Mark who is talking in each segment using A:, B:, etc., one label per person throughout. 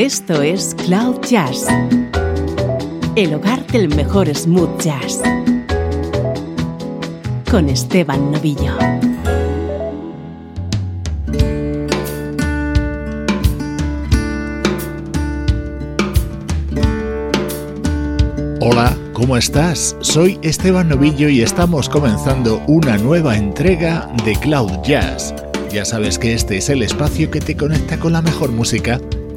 A: Esto es Cloud Jazz, el hogar del mejor smooth jazz, con Esteban Novillo.
B: Hola, ¿cómo estás? Soy Esteban Novillo y estamos comenzando una nueva entrega de Cloud Jazz. Ya sabes que este es el espacio que te conecta con la mejor música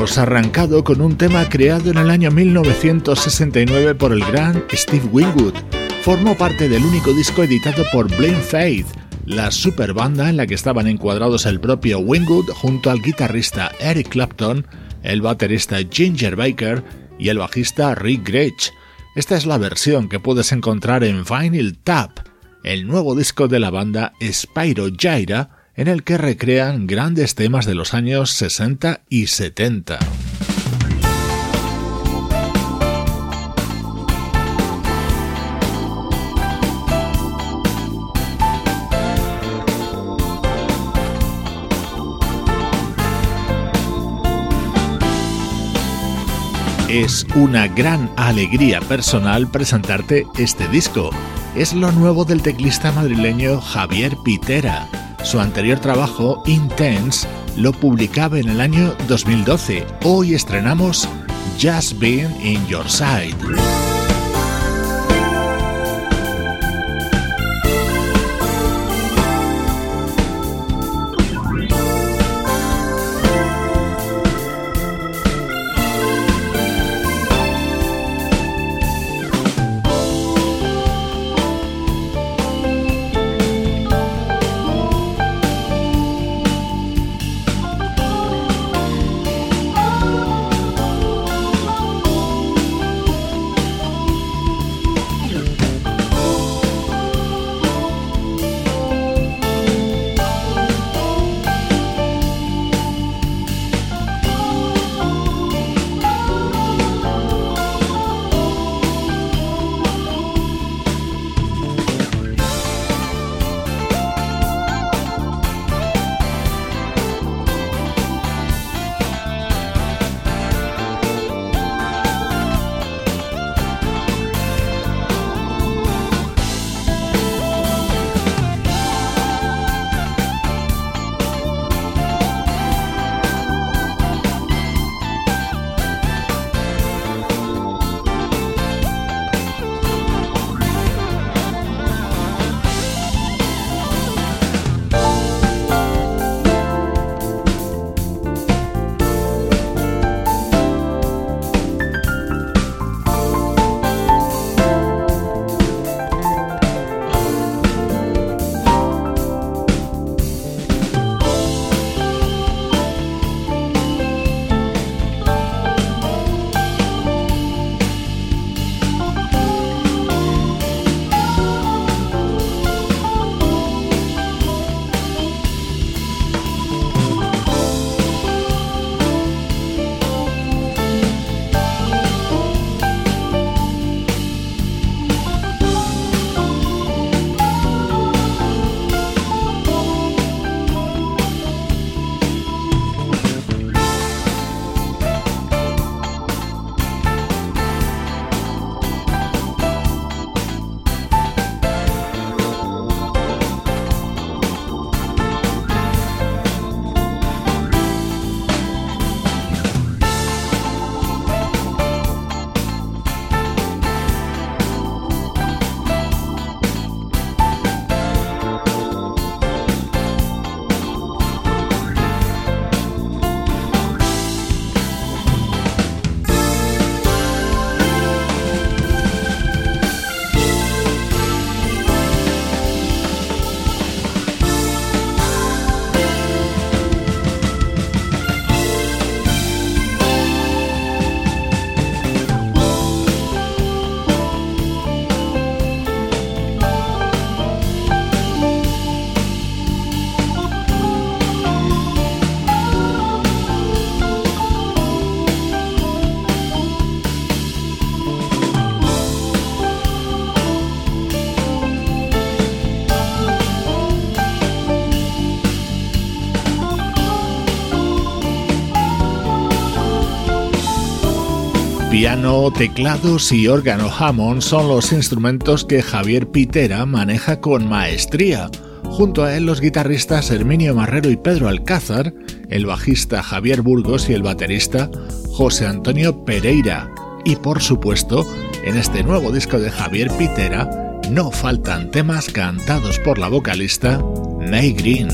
B: Arrancado con un tema creado en el año 1969 por el gran Steve Winwood. Formó parte del único disco editado por Blame Faith, la super banda en la que estaban encuadrados el propio Winwood junto al guitarrista Eric Clapton, el baterista Ginger Baker y el bajista Rick Gretsch. Esta es la versión que puedes encontrar en Vinyl Tap, el nuevo disco de la banda Spyro Gyra, en el que recrean grandes temas de los años 60 y 70. Es una gran alegría personal presentarte este disco. Es lo nuevo del teclista madrileño Javier Pitera. Su anterior trabajo, Intense, lo publicaba en el año 2012. Hoy estrenamos Just Being in Your Side. Piano, teclados y órgano Hammond son los instrumentos que Javier Pitera maneja con maestría. Junto a él los guitarristas Herminio Marrero y Pedro Alcázar, el bajista Javier Burgos y el baterista José Antonio Pereira. Y por supuesto, en este nuevo disco de Javier Pitera no faltan temas cantados por la vocalista May Green.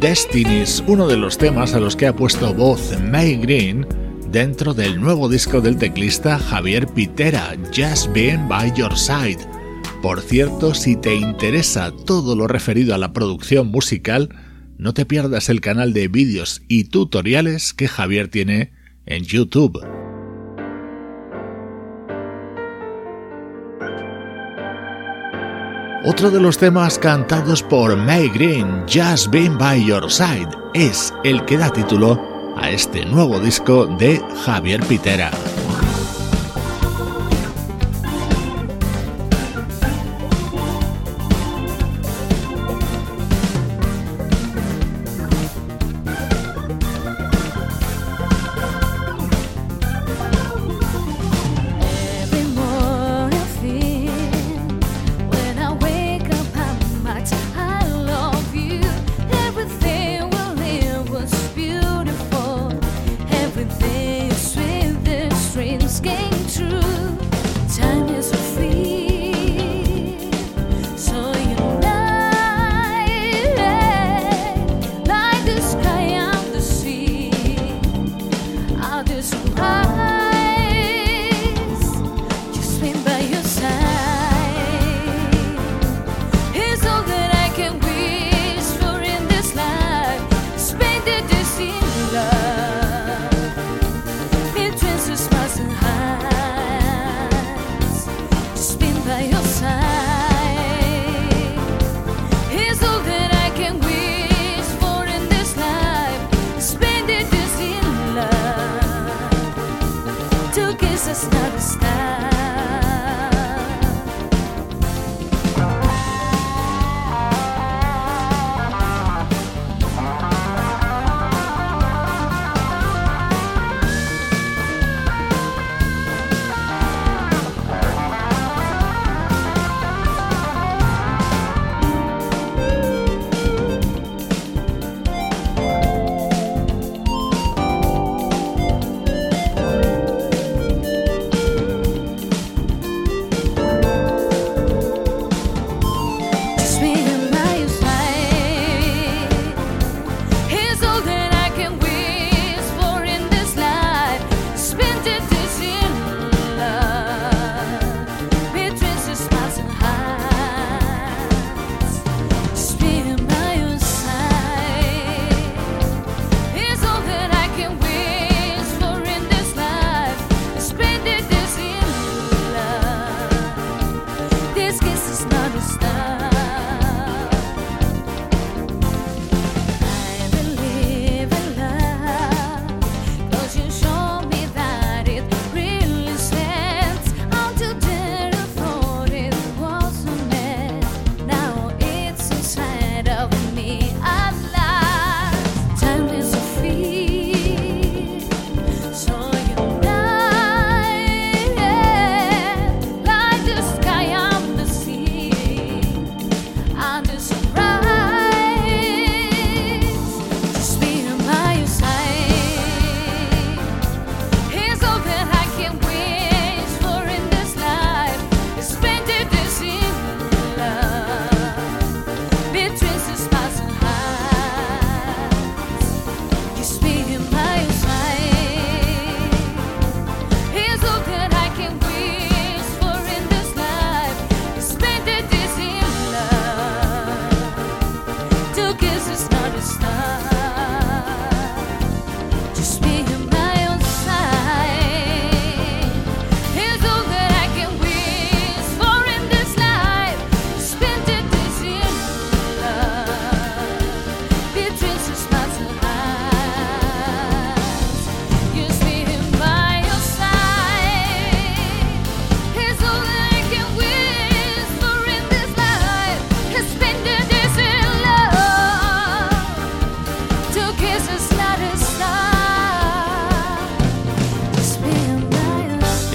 C: Destinies, uno de los temas a los que ha puesto voz May Green dentro del nuevo disco del teclista Javier Pitera, Just Being By Your Side. Por cierto, si te interesa todo lo referido a la producción musical, no te pierdas el canal de vídeos y tutoriales que Javier tiene en YouTube. Otro de los temas cantados por May Green, Just Been By Your Side, es el que da título a este nuevo disco de Javier Pitera.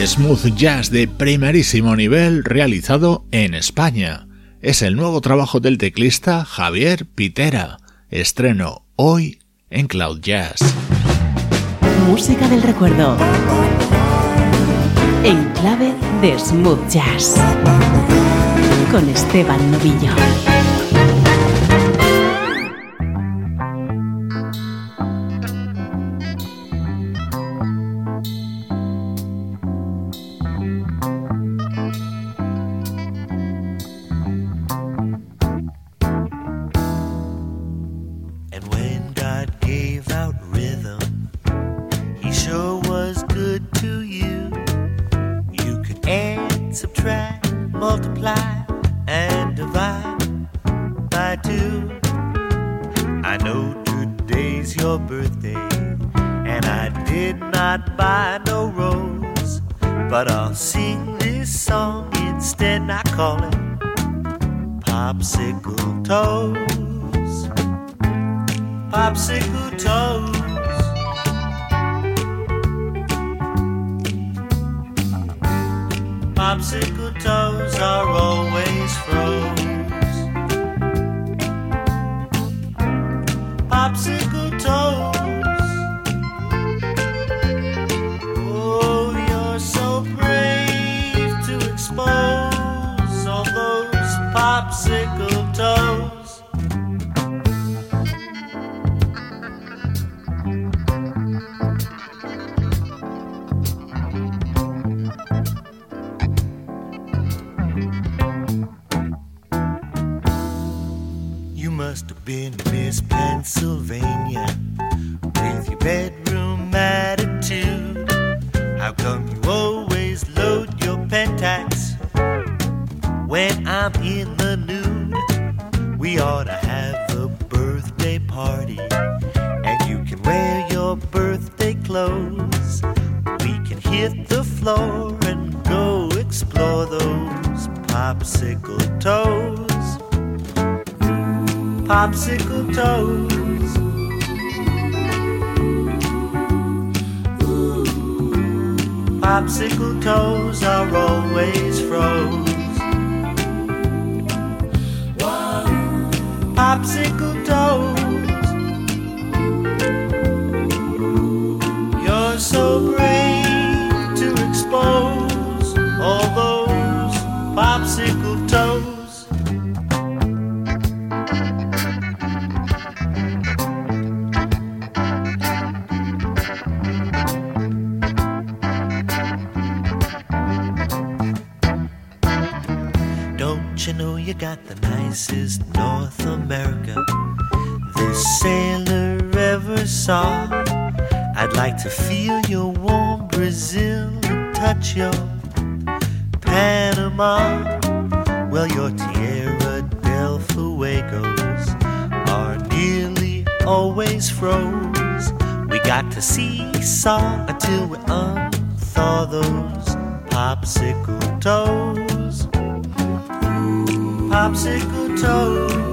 B: Smooth jazz de primerísimo nivel realizado en España. Es el nuevo trabajo del teclista Javier Pitera. Estreno hoy en Cloud Jazz.
D: Música del recuerdo. En clave de Smooth Jazz. Con Esteban Novillo.
E: got to seesaw until we unthaw those popsicle toes. Popsicle toes.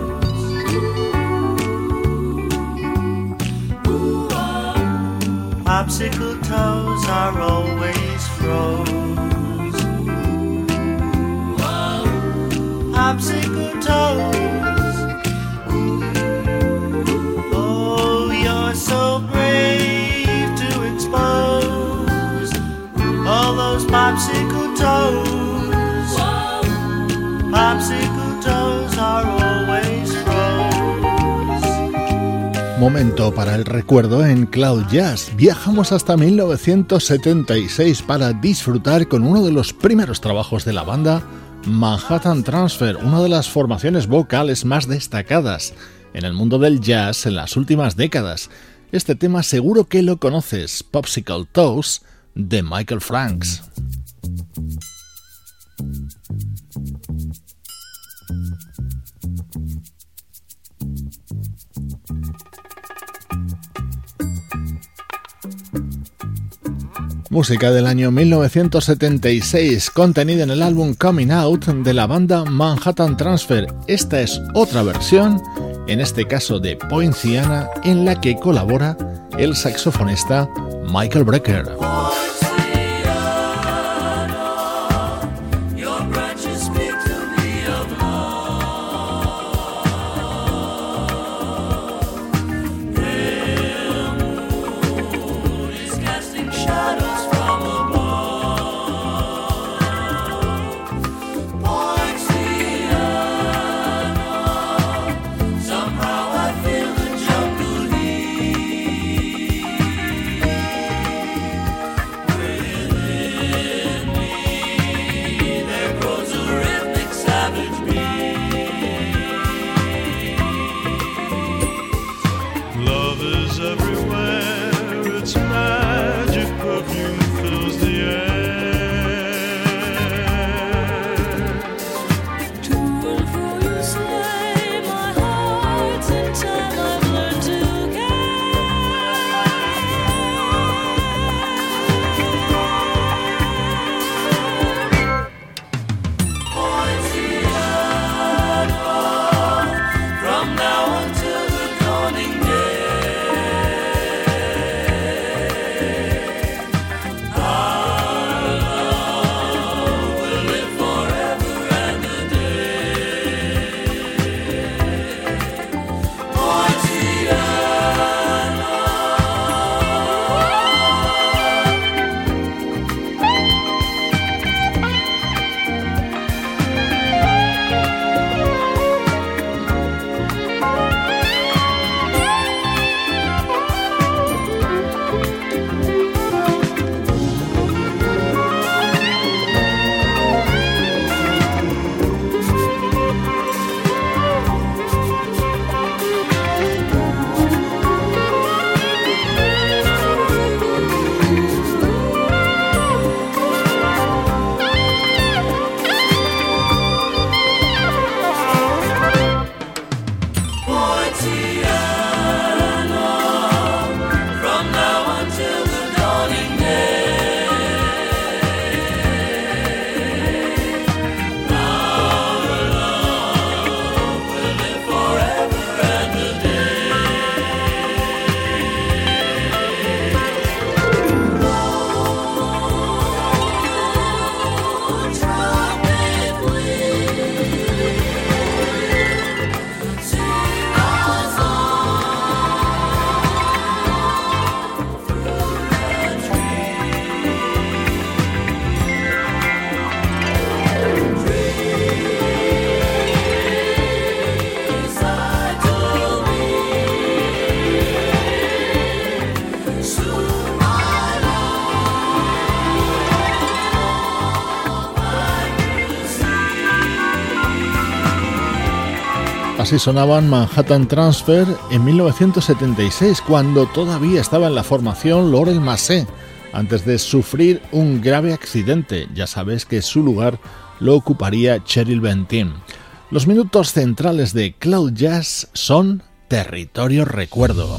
E: popsicle toes are always froze. Popsicle toes. Popsicle toes. Popsicle toes are always
B: Momento para el recuerdo en Cloud Jazz. Viajamos hasta 1976 para disfrutar con uno de los primeros trabajos de la banda, Manhattan Transfer, una de las formaciones vocales más destacadas en el mundo del jazz en las últimas décadas. Este tema seguro que lo conoces, Popsicle Toes, de Michael Franks. Música del año 1976, contenida en el álbum Coming Out de la banda Manhattan Transfer. Esta es otra versión, en este caso de Poinciana, en la que colabora el saxofonista Michael Brecker.
C: Así sonaban Manhattan Transfer en 1976, cuando todavía estaba en la formación Laurel Massé, antes de sufrir un grave accidente. Ya sabes que su lugar lo ocuparía Cheryl Bentin. Los minutos centrales de Cloud Jazz son Territorio Recuerdo.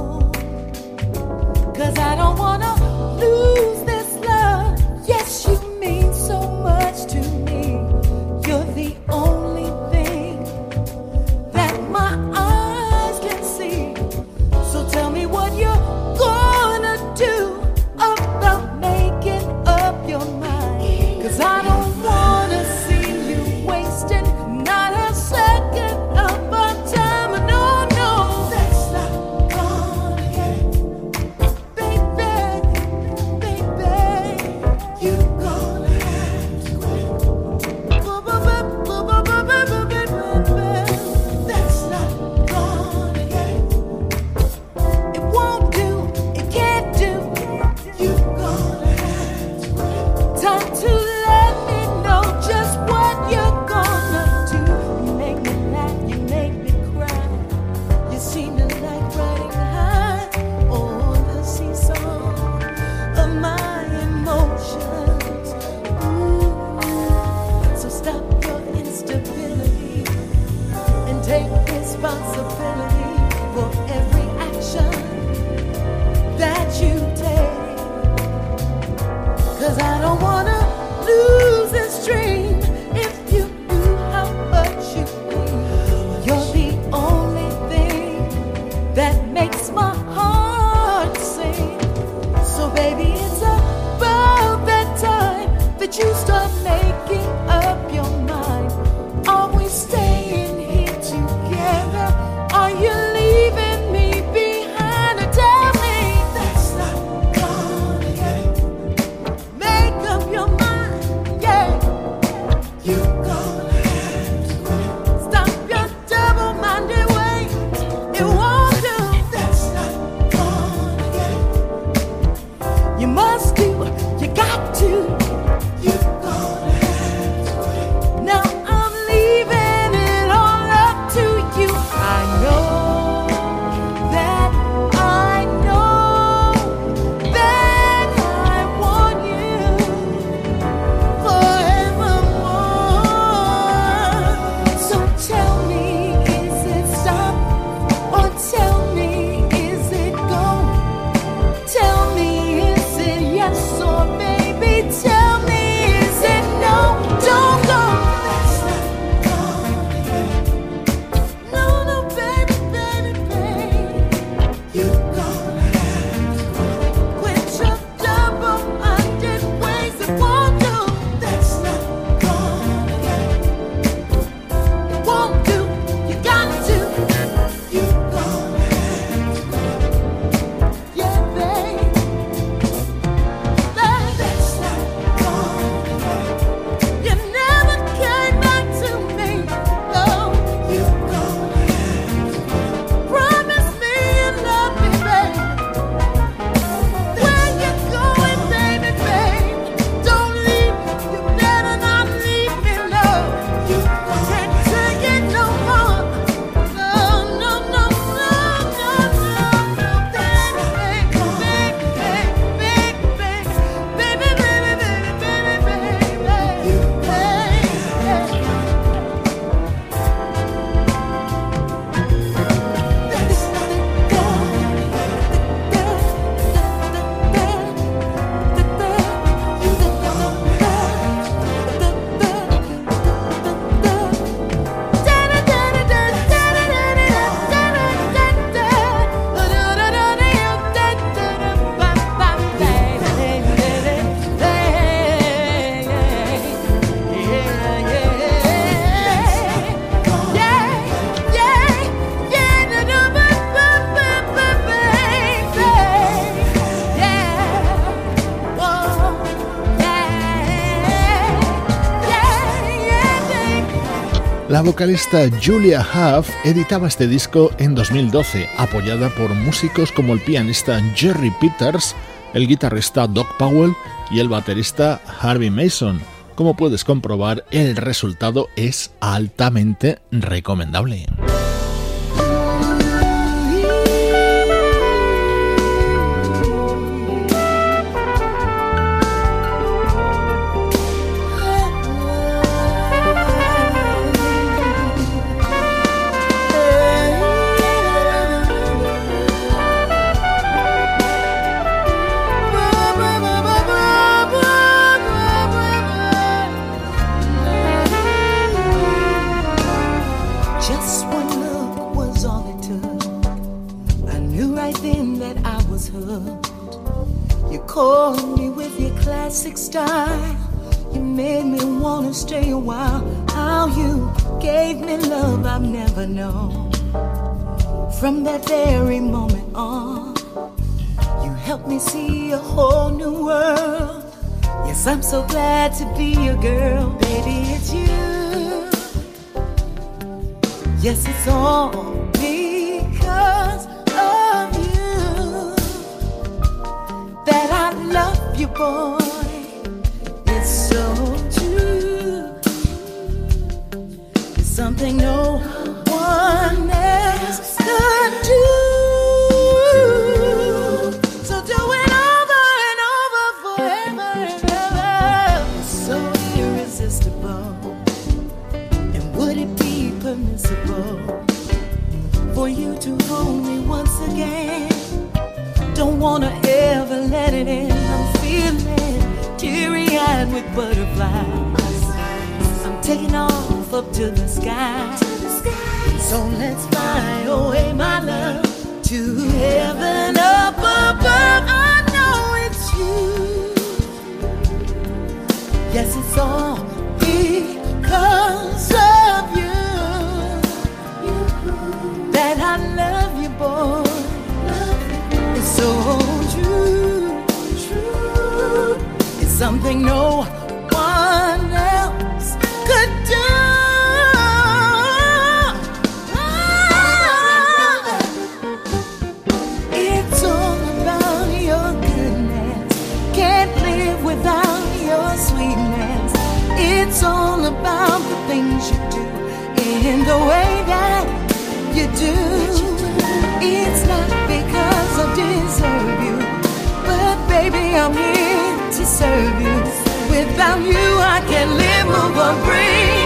C: Cause I don't wanna lose. La
B: vocalista Julia Huff editaba este disco en 2012, apoyada por músicos como el pianista Jerry Peters, el guitarrista Doc Powell y el baterista Harvey Mason. Como puedes comprobar, el resultado es altamente recomendable.
C: Made me wanna stay a while. How you gave me love I've never known. From that very moment on, you helped me see a whole new world. Yes, I'm so glad to be your girl, baby. It's you. Yes, it's all because of you that I love you, boy. Wanna ever let it in. I'm feeling eyed with butterflies. I'm taking off up to the sky. So let's fly away, my love, to heaven up above. I know it's you. Yes, it's all because of you that I love you, boy It's so something no one else could do. It's all about your goodness. Can't live without your sweetness. It's all about the things you do in the way that you do. It's not because I deserve you, but baby, I'm here serve you. Without you, I can't live, move, or breathe.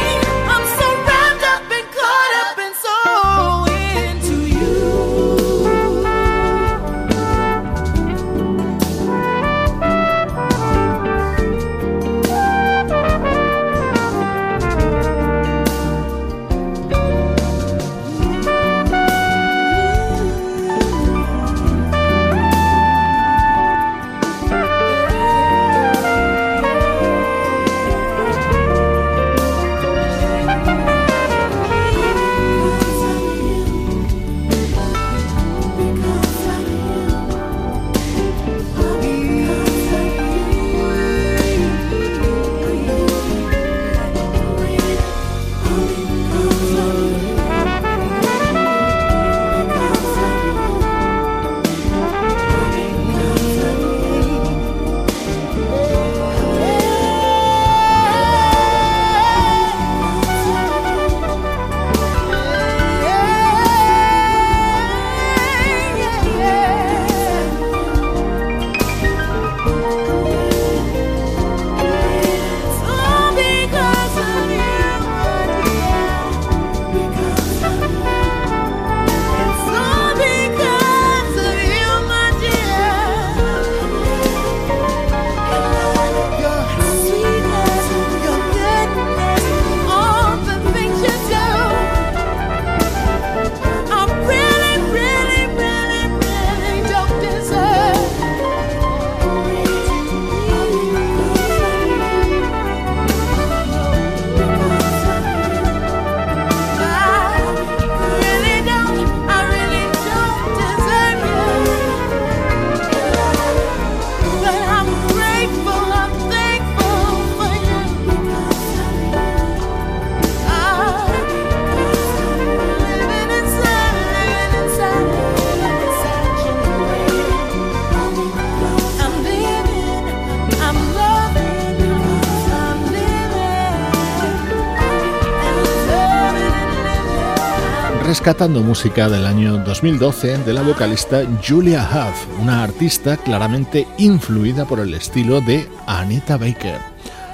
B: Rescatando música del año 2012 de la vocalista Julia Huff, una artista claramente influida por el estilo de Anita Baker.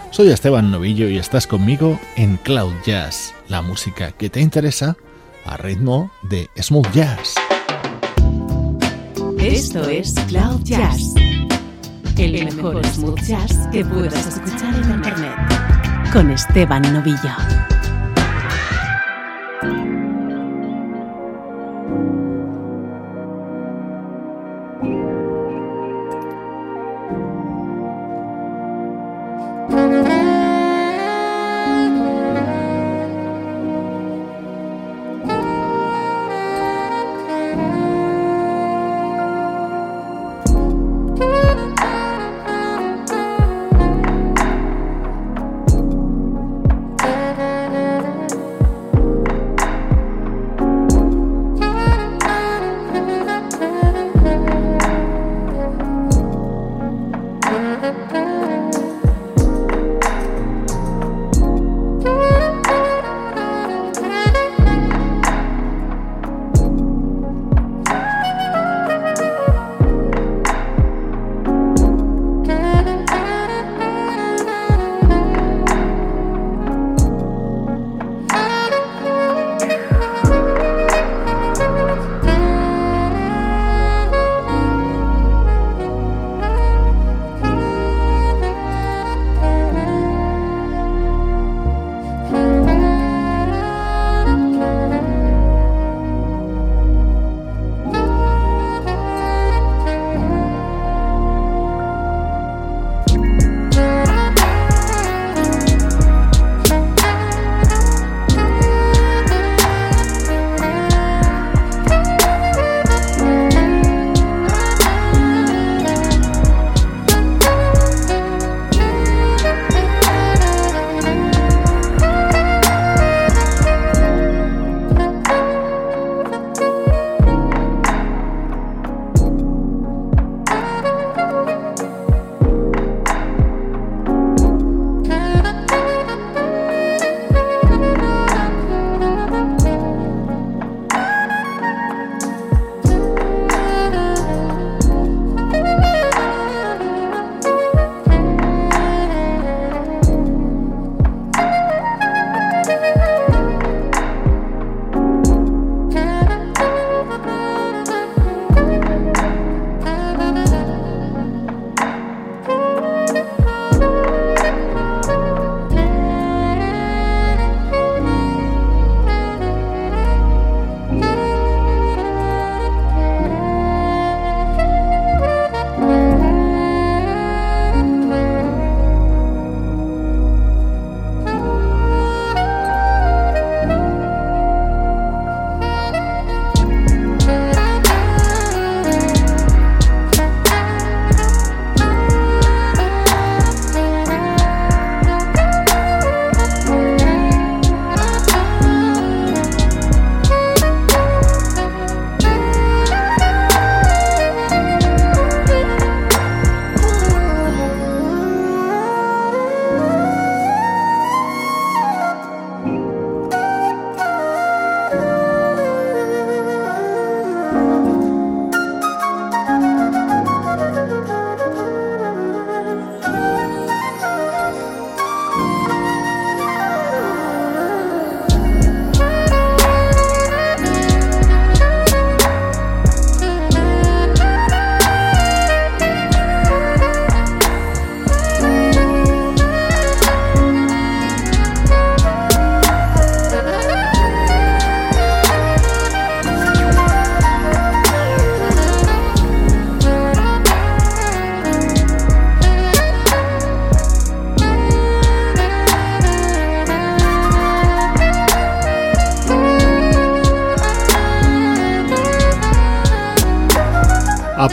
B: Soy Esteban Novillo y estás conmigo en Cloud Jazz, la música que te interesa a ritmo de smooth jazz.
D: Esto es Cloud Jazz, el mejor smooth jazz que puedas escuchar en Internet, con Esteban Novillo. Thank.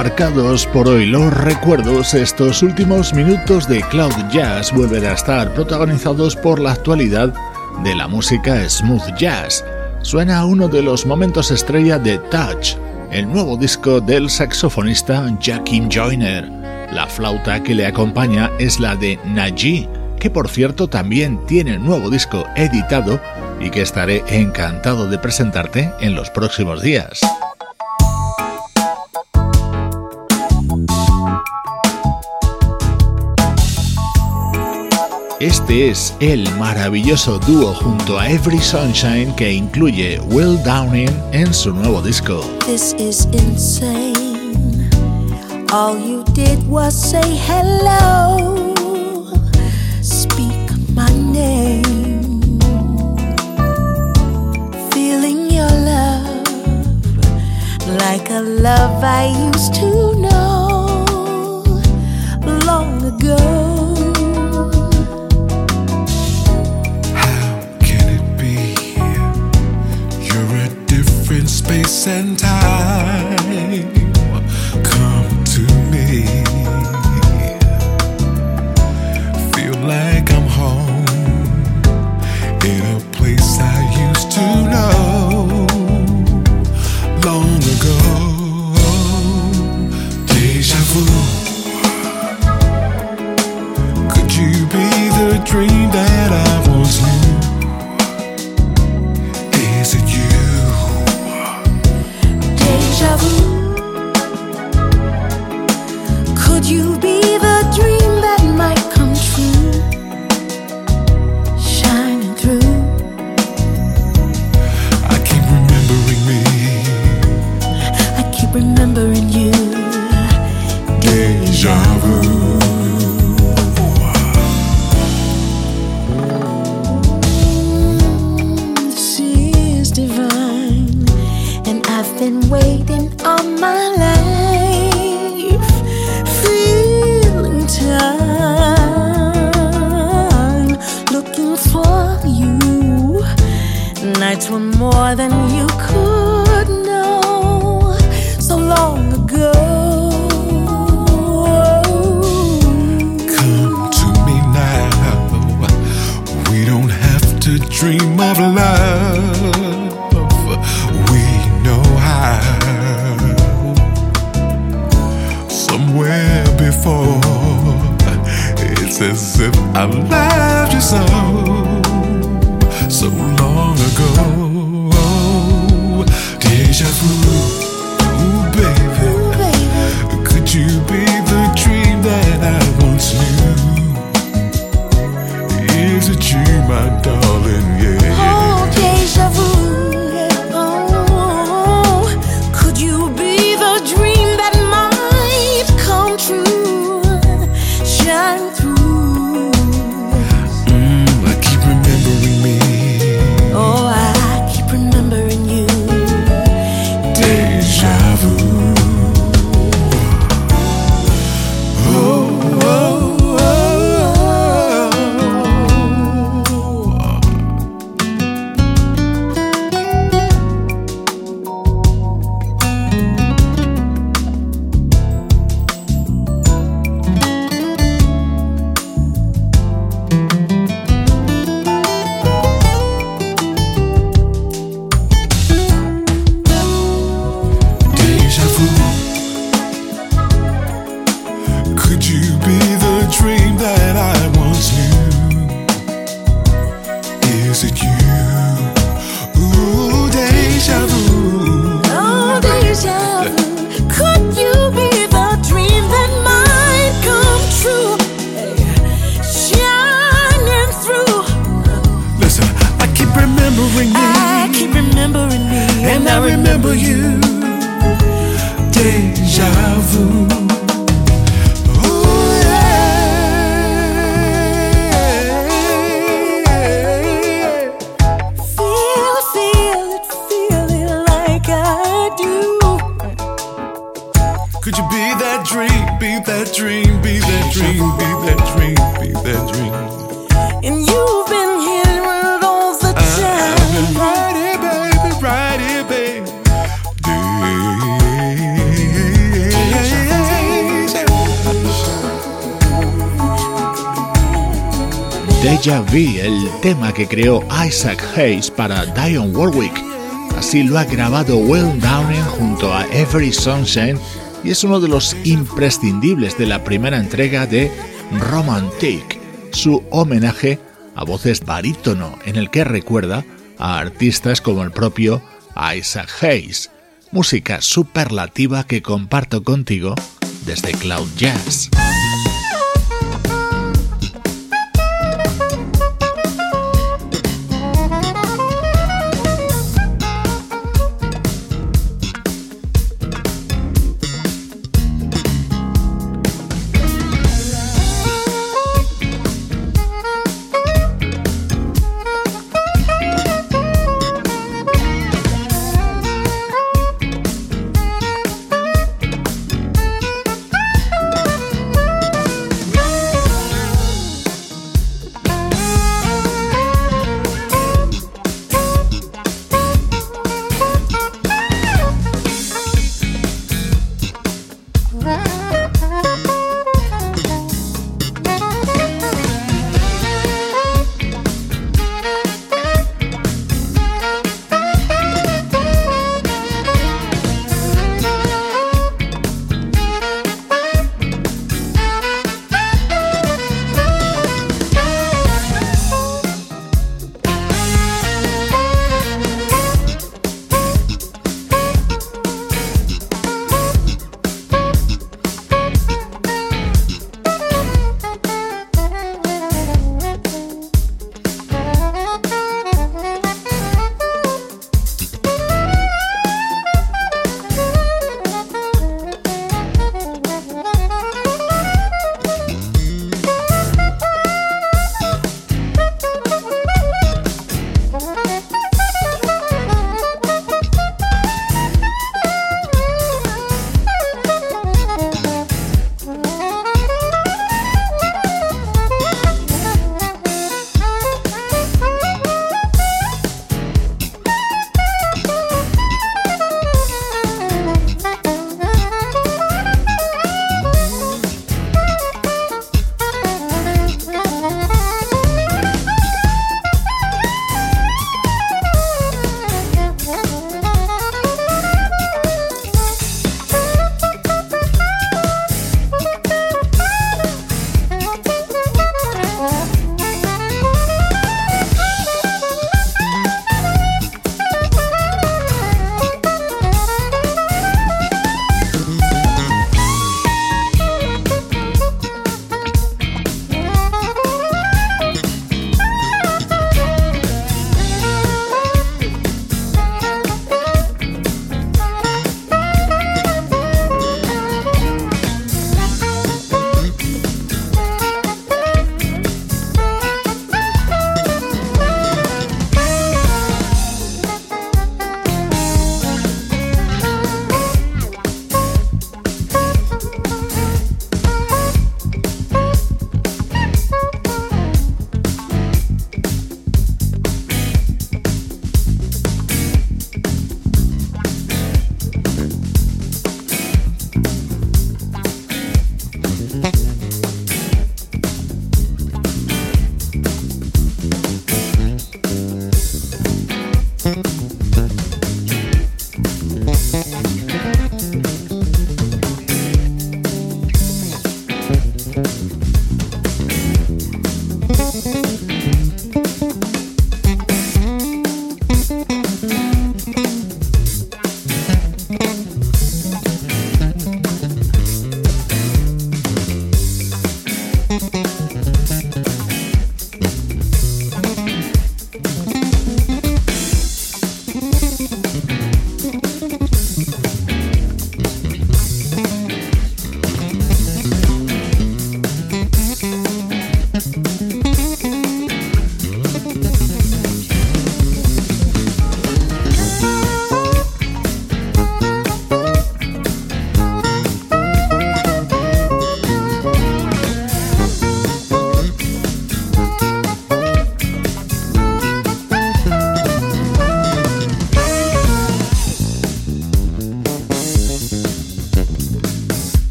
B: aparcados por hoy los recuerdos, estos últimos minutos de Cloud Jazz vuelven a estar protagonizados por la actualidad de la música smooth jazz. Suena uno de los momentos estrella de Touch, el nuevo disco del saxofonista Jackie Joyner. La flauta que le acompaña es la de Najee, que por cierto también tiene nuevo disco editado y que estaré encantado de presentarte en los próximos días. Este es el maravilloso dúo junto a Every Sunshine que incluye Will Downing en su nuevo disco.
F: This is insane. All you did was say hello. Speak my name. Feeling your love like a love I used to know long ago.
G: and time.
B: que creó Isaac Hayes para Dionne Warwick. Así lo ha grabado Will Downing junto a Every Sunshine y es uno de los imprescindibles de la primera entrega de Romantic, su homenaje a voces barítono en el que recuerda a artistas como el propio Isaac Hayes. Música superlativa que comparto contigo desde Cloud Jazz.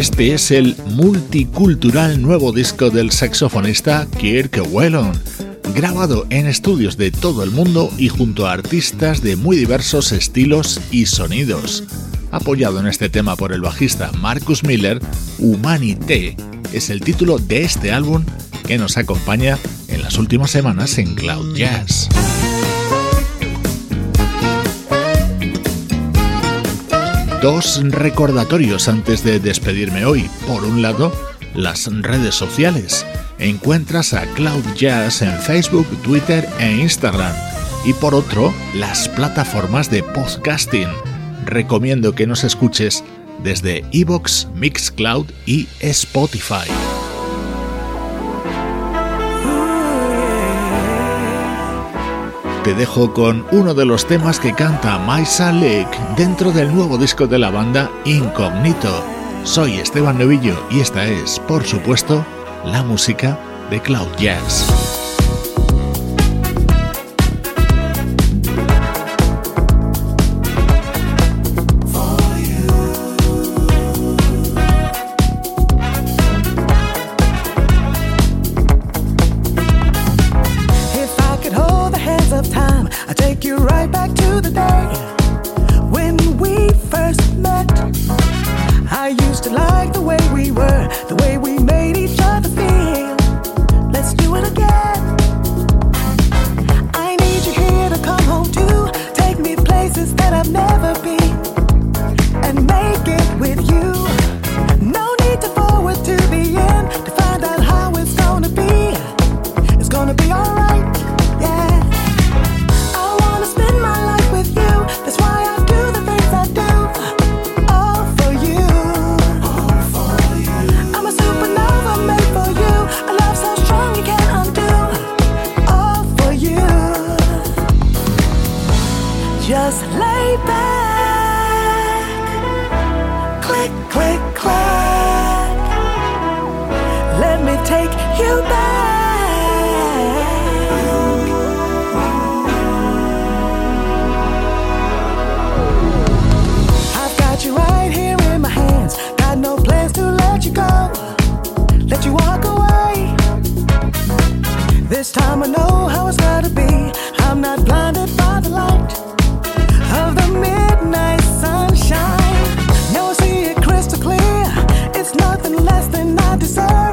B: Este es el multicultural nuevo disco del saxofonista Kirk Whelan, grabado en estudios de todo el mundo y junto a artistas de muy diversos estilos y sonidos. Apoyado en este tema por el bajista Marcus Miller, Humanité es el título de este álbum que nos acompaña en las últimas semanas en Cloud Jazz. Dos recordatorios antes de despedirme hoy. Por un lado, las redes sociales. Encuentras a Cloud Jazz en Facebook, Twitter e Instagram. Y por otro, las plataformas de podcasting. Recomiendo que nos escuches desde Evox, Mixcloud y Spotify. Te dejo con uno de los temas que canta Maisa Lake dentro del nuevo disco de la banda Incognito. Soy Esteban Novillo y esta es, por supuesto, la música de Cloud Jazz.
F: I'ma know how it's gotta be. I'm not blinded by the light of the midnight sunshine. Now I see it crystal clear. It's nothing less than I deserve.